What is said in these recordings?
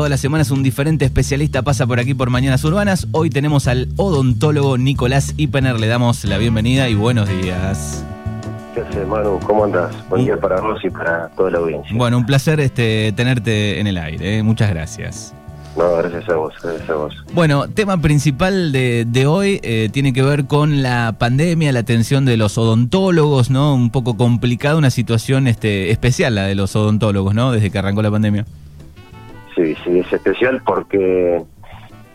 Todas las semanas un diferente especialista pasa por aquí por Mañanas Urbanas. Hoy tenemos al odontólogo Nicolás Ipener. Le damos la bienvenida y buenos días. ¿Qué haces, Manu? ¿Cómo andas? Buen día para vos y para toda la audiencia. Bueno, un placer este, tenerte en el aire. ¿eh? Muchas gracias. No, gracias a vos, gracias a vos. Bueno, tema principal de, de hoy eh, tiene que ver con la pandemia, la atención de los odontólogos, ¿no? Un poco complicada, una situación este, especial la de los odontólogos, ¿no? Desde que arrancó la pandemia. Sí, sí, es especial porque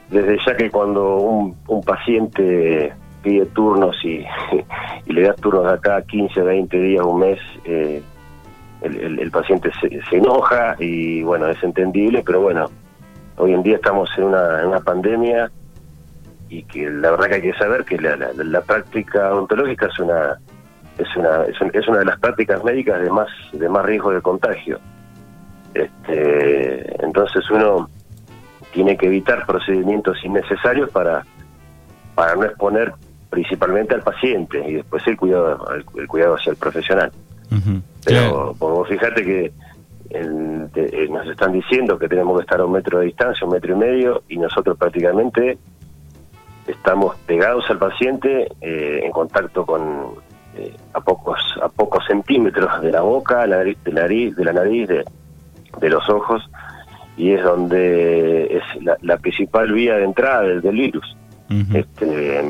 desde ya que cuando un, un paciente pide turnos y, le das turnos de acá 15, 20 días, un mes, eh, el, el, paciente se, se, enoja y bueno, es entendible, pero bueno, hoy en día estamos en una, en una pandemia y que la verdad que hay que saber que la, la, la práctica odontológica es una es una es, un, es una de las prácticas médicas de más de más riesgo de contagio. Este, entonces uno tiene que evitar procedimientos innecesarios para, para no exponer principalmente al paciente y después el cuidado el, el cuidado hacia el profesional. Uh -huh. Pero vos fíjate que el, de, nos están diciendo que tenemos que estar a un metro de distancia, un metro y medio, y nosotros prácticamente estamos pegados al paciente eh, en contacto con eh, a pocos a pocos centímetros de la boca, la de la nariz, de la nariz, de, de los ojos y es donde es la, la principal vía de entrada del, del virus. Uh -huh. este,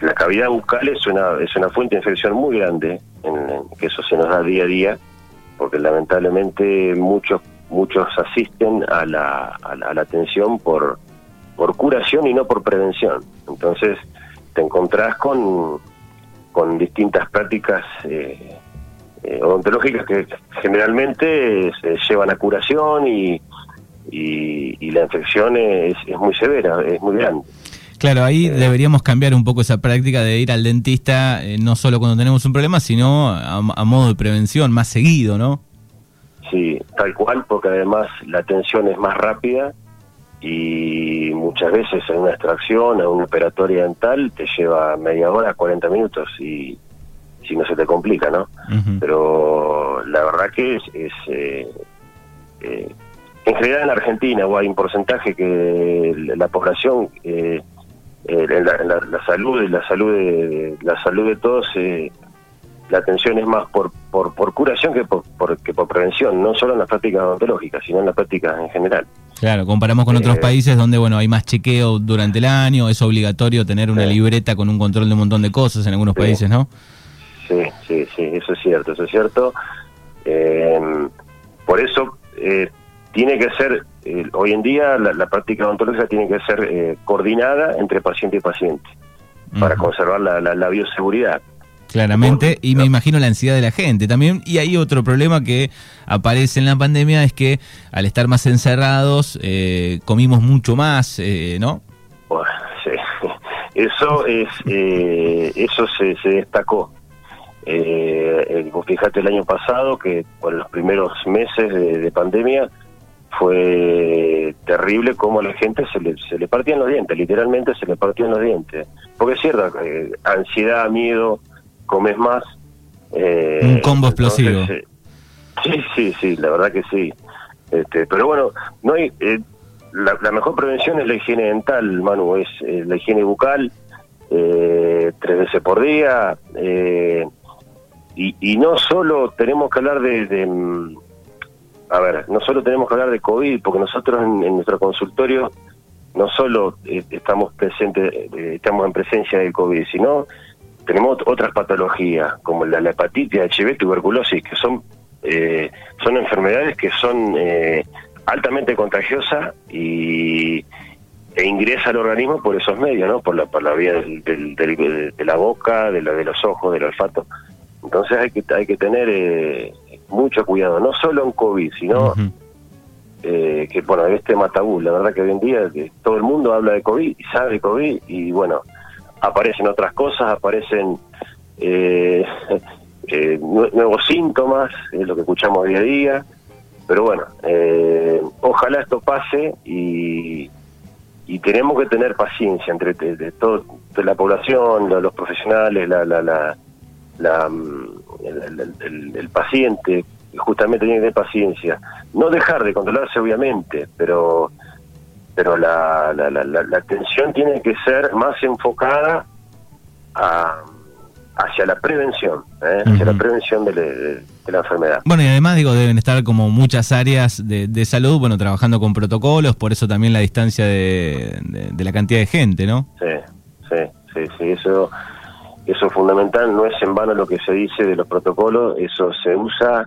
la cavidad bucal es una es una fuente de infección muy grande, en, en, que eso se nos da día a día, porque lamentablemente muchos muchos asisten a la, a la, a la atención por por curación y no por prevención. Entonces te encontrás con con distintas prácticas eh, eh, odontológicas que generalmente se llevan a curación y, y, y la infección es, es, muy severa, es muy grande. Claro, ahí eh, deberíamos cambiar un poco esa práctica de ir al dentista eh, no solo cuando tenemos un problema, sino a, a, modo de prevención, más seguido, ¿no? Sí, tal cual, porque además la atención es más rápida y muchas veces en una extracción, en una operatoria dental, te lleva media hora, 40 minutos y si no se te complica, ¿no? Uh -huh. Pero la verdad que es, es eh, eh, en general en Argentina o hay un porcentaje que la población eh, la, la, la, salud la salud de la salud de todos la atención es más por por, por curación que por, por, que por prevención no solo en las prácticas odontológicas sino en las prácticas en general Claro, comparamos con otros países donde bueno hay más chequeo durante el año, es obligatorio tener una libreta con un control de un montón de cosas en algunos países, ¿no? Sí, sí, sí, eso es cierto, eso es cierto. Eh, por eso eh, tiene que ser, eh, hoy en día la, la, práctica odontológica tiene que ser eh, coordinada entre paciente y paciente uh -huh. para conservar la, la, la bioseguridad. Claramente, y me imagino la ansiedad de la gente también. Y hay otro problema que aparece en la pandemia, es que al estar más encerrados, eh, comimos mucho más, eh, ¿no? Bueno, sí. Eso es, eh, eso se, se destacó. Eh, fíjate el año pasado que por los primeros meses de, de, pandemia fue terrible como a la gente se le, se le partían los dientes, literalmente se le partían los dientes. Porque es cierto, eh, ansiedad, miedo, comes más. Eh, Un combo explosivo. Entonces, sí, sí, sí, la verdad que sí. Este, pero bueno, no hay, eh, la, la, mejor prevención es la higiene dental, Manu, es eh, la higiene bucal, eh, tres veces por día. Eh, y, y, no solo tenemos que hablar de, de, mm, a ver, no solo tenemos que hablar de COVID, porque nosotros en, en nuestro consultorio no solo eh, estamos presentes, eh, estamos en presencia del COVID, sino tenemos otras patologías, como la, la hepatitis, HIV, tuberculosis, que son eh, son enfermedades que son eh, altamente contagiosas y e ingresa al organismo por esos medios, ¿no? Por la, por la vía del, del, del, de la boca, de, la, de los ojos, del olfato. Entonces hay que hay que tener eh, mucho cuidado, no solo en COVID, sino uh -huh. eh, que, bueno, este matabú, la verdad que hoy en día todo el mundo habla de COVID y sabe de COVID y, bueno, aparecen otras cosas, aparecen eh, eh, nuevos síntomas, es lo que escuchamos día a día, pero bueno, eh, ojalá esto pase y, y tenemos que tener paciencia entre de, de toda la población, los, los profesionales, la, la, la, la mm, el, el, el, el, paciente, justamente tiene que tener paciencia. no dejar de controlarse obviamente, pero pero la, la, la, la atención tiene que ser más enfocada a, hacia la prevención, ¿eh? hacia la prevención de, la enfermedad. Bueno, y además digo, deben estar como muchas áreas de, de salud, bueno, trabajando con protocolos, por eso también la distancia de, de, la cantidad de gente, ¿no? Sí, sí, sí, sí, eso, eso es fundamental, no es en vano lo que se dice de los protocolos, eso se usa,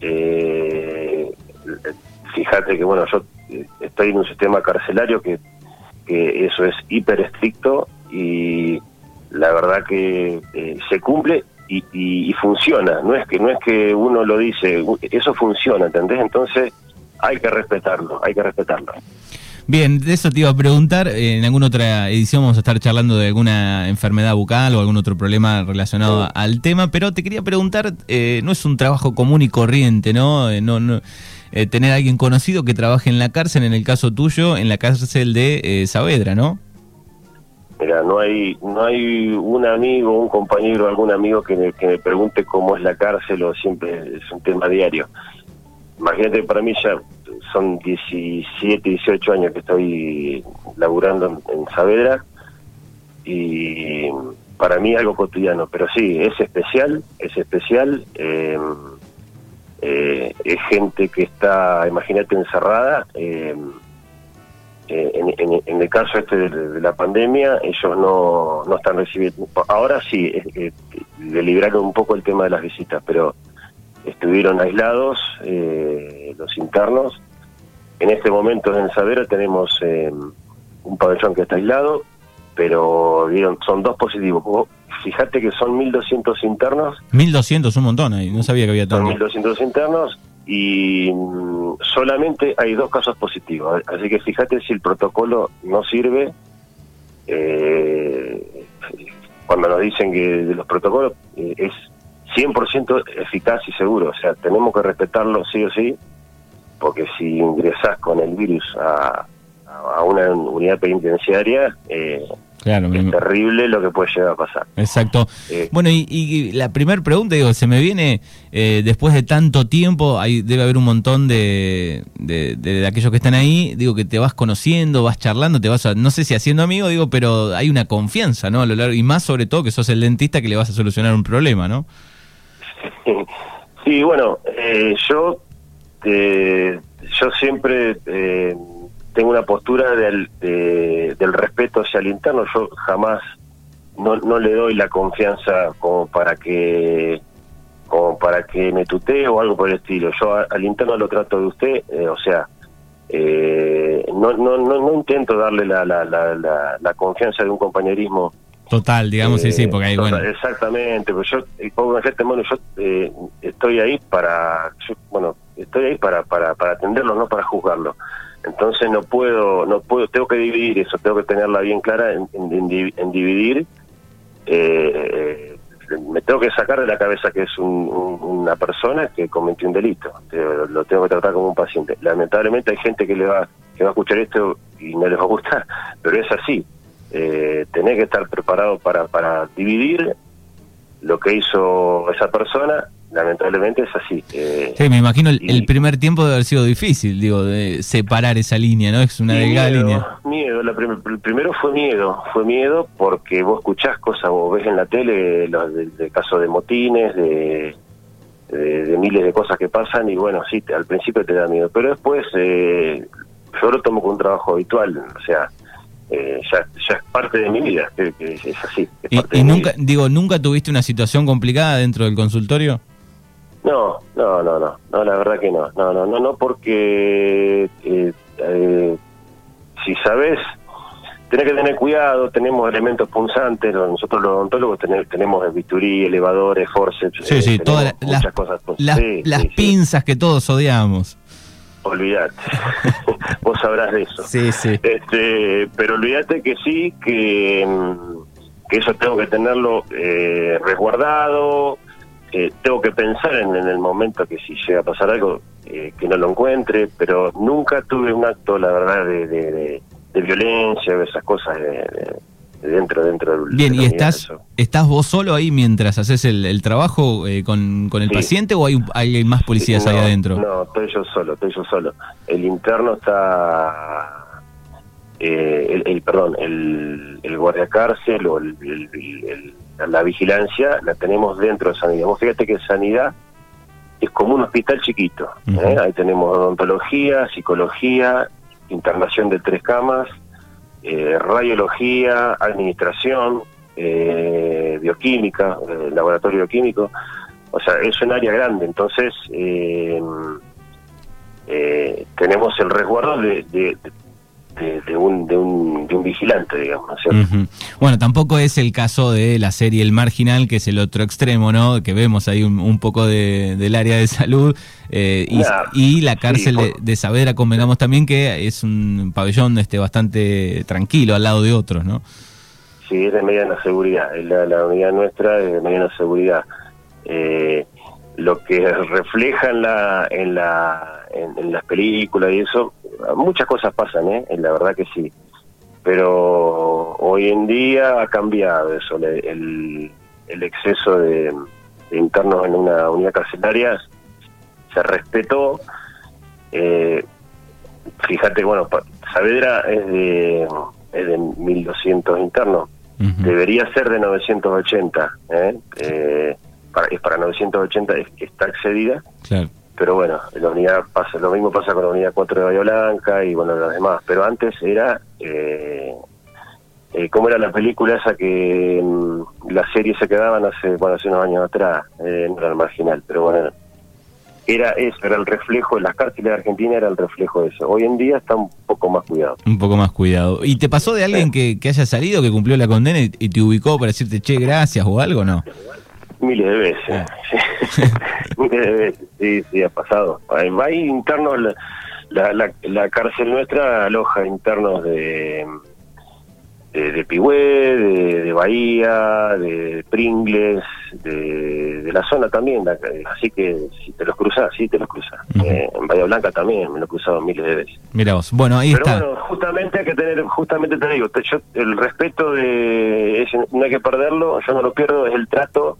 eh, fíjate que, bueno, yo estoy en un sistema carcelario que, que eso es hiper estricto y la verdad que eh, se cumple y, y, funciona. No es que no es que uno lo dice, eso funciona, ¿entendés? Entonces hay que respetarlo, hay que respetarlo. Bien, de eso te iba a preguntar. En alguna otra edición vamos a estar charlando de alguna enfermedad bucal o algún otro problema relacionado al tema, pero te quería preguntar, eh, no es un trabajo común y corriente, ¿no? Eh, no, no tener a alguien conocido que trabaje en la cárcel, en el caso tuyo, en la cárcel de Saavedra, ¿no? Mira, no hay no hay un amigo, un compañero, algún amigo que me, que me pregunte cómo es la cárcel o siempre es un tema diario. Imagínate, para mí ya son 17, 18 años que estoy laburando en, Saavedra y para mí algo cotidiano, pero sí, es especial, es especial. Em, eh, es gente que está, imagínate, encerrada. Eh, eh, en, el caso este de, la pandemia, ellos no, no están recibiendo. Ahora sí, eh, le libraron un poco el tema de las visitas, pero estuvieron aislados eh, los internos. En este momento en Savera tenemos eh, un pabellón que está aislado, pero son dos positivos. Fíjate que son 1.200 internos. 1.200, un montón ahí, no sabía que había tanto. Son 1.200 internos y mm, solamente hay dos casos positivos. Así que fíjate si el protocolo no sirve. Eh, cuando nos dicen que de los protocolos eh, es 100% eficaz y seguro, o sea, tenemos que respetarlo sí o sí, porque si ingresás con el virus a, a una unidad penitenciaria, eh, Claro, es terrible lo que puede llegar a pasar. Exacto. Eh, bueno, y, la primera pregunta, digo, se me viene, eh, después de tanto tiempo, hay, debe haber un montón de, de, aquellos que están ahí, digo, que te vas conociendo, vas charlando, te vas, a, no sé si haciendo amigo, digo, pero hay una confianza, ¿no? A lo largo, y más sobre todo que sos el dentista que le vas a solucionar un problema, ¿no? Sí, bueno, eh, yo, yo siempre tengo una postura del, del respeto hacia el interno. Yo jamás no, no le doy la confianza como para que como para que me tutee o algo por el estilo. Yo al interno lo trato de usted, eh, o sea, eh, no, no, no, no, intento darle la, la, la, la, confianza de un compañerismo. Total, digamos, sí, sí, porque ahí, bueno. Exactamente, pues yo, pongo bueno, yo eh, estoy ahí para, bueno, estoy ahí para, para, para atenderlo, no para juzgarlo. Entonces no puedo, no puedo, tengo que dividir eso, tengo que tenerla bien clara en, en, dividir. Eh, me tengo que sacar de la cabeza que es una persona que cometió un delito. Lo tengo que tratar como un paciente. Lamentablemente hay gente que le va que va a escuchar esto y no les va a gustar, pero es así. Eh, tenés que estar preparado para, para dividir lo que hizo esa persona lamentablemente es así. Eh, sí, me imagino el, primer tiempo debe haber sido difícil, digo, de separar esa línea, ¿no? Es una delgada línea. Miedo, el primero fue miedo, fue miedo porque vos escuchás cosas, vos ves en la tele los de, casos de motines, de, de, miles de cosas que pasan y bueno, sí, al principio te da miedo, pero después eh, yo lo tomo como un trabajo habitual, o sea, eh, ya, ya es parte de mi vida, es, así. ¿Y, nunca, digo, nunca tuviste una situación complicada dentro del consultorio? No, no, no, no, no, la verdad que no, no, no, no, no, porque eh, eh, si sabes, tenés que tener cuidado, tenemos elementos punzantes, nosotros los odontólogos tenemos, tenemos bisturí, elevadores, forceps, sí, sí, eh, todas las, cosas. Las, las pinzas que todos odiamos. Olvídate, vos sabrás de eso. Sí, sí. Este, pero olvídate que sí, que, que eso tengo que tenerlo eh, resguardado, eh, tengo que pensar en, el momento que si llega a pasar algo, eh, que no lo encuentre, pero nunca tuve un acto, la verdad, de, de, de, violencia o esas cosas. dentro dentro del bien y estás estás vos solo ahí mientras haces el, trabajo eh, con, con, el paciente o hay hay más policías ahí adentro no estoy yo solo estoy yo solo. El interno está eh, el, perdón el, el guardia cárcel o el, la vigilancia la tenemos dentro de sanidad vos fíjate que sanidad es como un hospital chiquito ¿eh? ahí tenemos odontología psicología internación de tres camas eh, radiología, administración, eh, bioquímica, laboratorio bioquímico. O sea, es un área grande, entonces tenemos el resguardo de, de, un, de, un, de un vigilante, digamos. Bueno, tampoco es el caso de la serie El Marginal, que es el otro extremo, ¿no? Que vemos ahí un, poco de, del área de salud. Eh, y, la cárcel de, Saavedra, convengamos también que es un pabellón este bastante tranquilo al lado de otros, ¿no? Sí, es de mediana seguridad. La, la unidad nuestra es de mediana seguridad. Eh, lo que refleja en la en la en, las películas y eso muchas cosas pasan eh la verdad que sí. Pero hoy en día ha cambiado eso el, el exceso de, internos en una unidad carcelaria se respetó. Eh, fíjate bueno Saavedra es de es de 1200 internos. Debería ser de 980 eh, eh es para 980 es, está excedida. Pero bueno, la unidad pasa, lo mismo pasa con la unidad 4 de Bahía Blanca y bueno, las demás. Pero antes era, eh, eh, ¿cómo era la película esa que mm, las series se quedaban hace, bueno, hace unos años atrás? Eh, no era el marginal, pero bueno, era eso, era el reflejo, las cárceles de Argentina era el reflejo de eso. Hoy en día está un poco más cuidado. Un poco más cuidado. ¿Y te pasó de alguien que, que haya salido, que cumplió la condena y, y, te ubicó para decirte, che, gracias o algo, no? Miles de veces. Ah. Miles de veces, sí, sí, ha pasado. Hay, hay internos, la, la, la, cárcel nuestra aloja internos de de, de de, Bahía, de Pringles, de, la zona también, así que si te los cruzas, sí te los cruzas. Eh, en Bahía Blanca también me lo he cruzado miles de veces. Mira vos, bueno, ahí está. Pero bueno, justamente hay que tener, justamente te digo, yo, el respeto de, no hay que perderlo, yo no lo pierdo, es el trato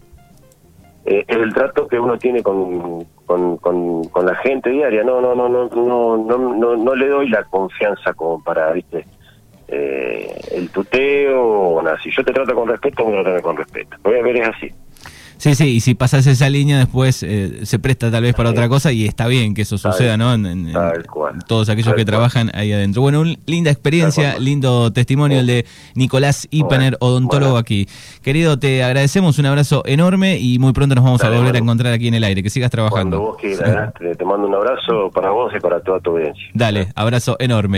eh, es el trato que uno tiene con, con, la gente diaria. No, no, no, no, no, no, no, le doy la confianza como para, viste, eh, el tuteo o nada. Si yo te trato con respeto, me lo trato con respeto. Voy a ver, es así. Sí, sí, y si pasas esa línea después eh, se presta tal vez para otra cosa y está bien que eso suceda, ¿no? En, todos aquellos que trabajan ahí adentro. Bueno, una linda experiencia, lindo testimonio el de Nicolás Ipener, odontólogo aquí. Querido, te agradecemos, un abrazo enorme y muy pronto nos vamos a volver a encontrar aquí en el aire. Que sigas trabajando. Cuando vos quieras, te mando un abrazo para vos y para toda tu audiencia. Dale, abrazo enorme.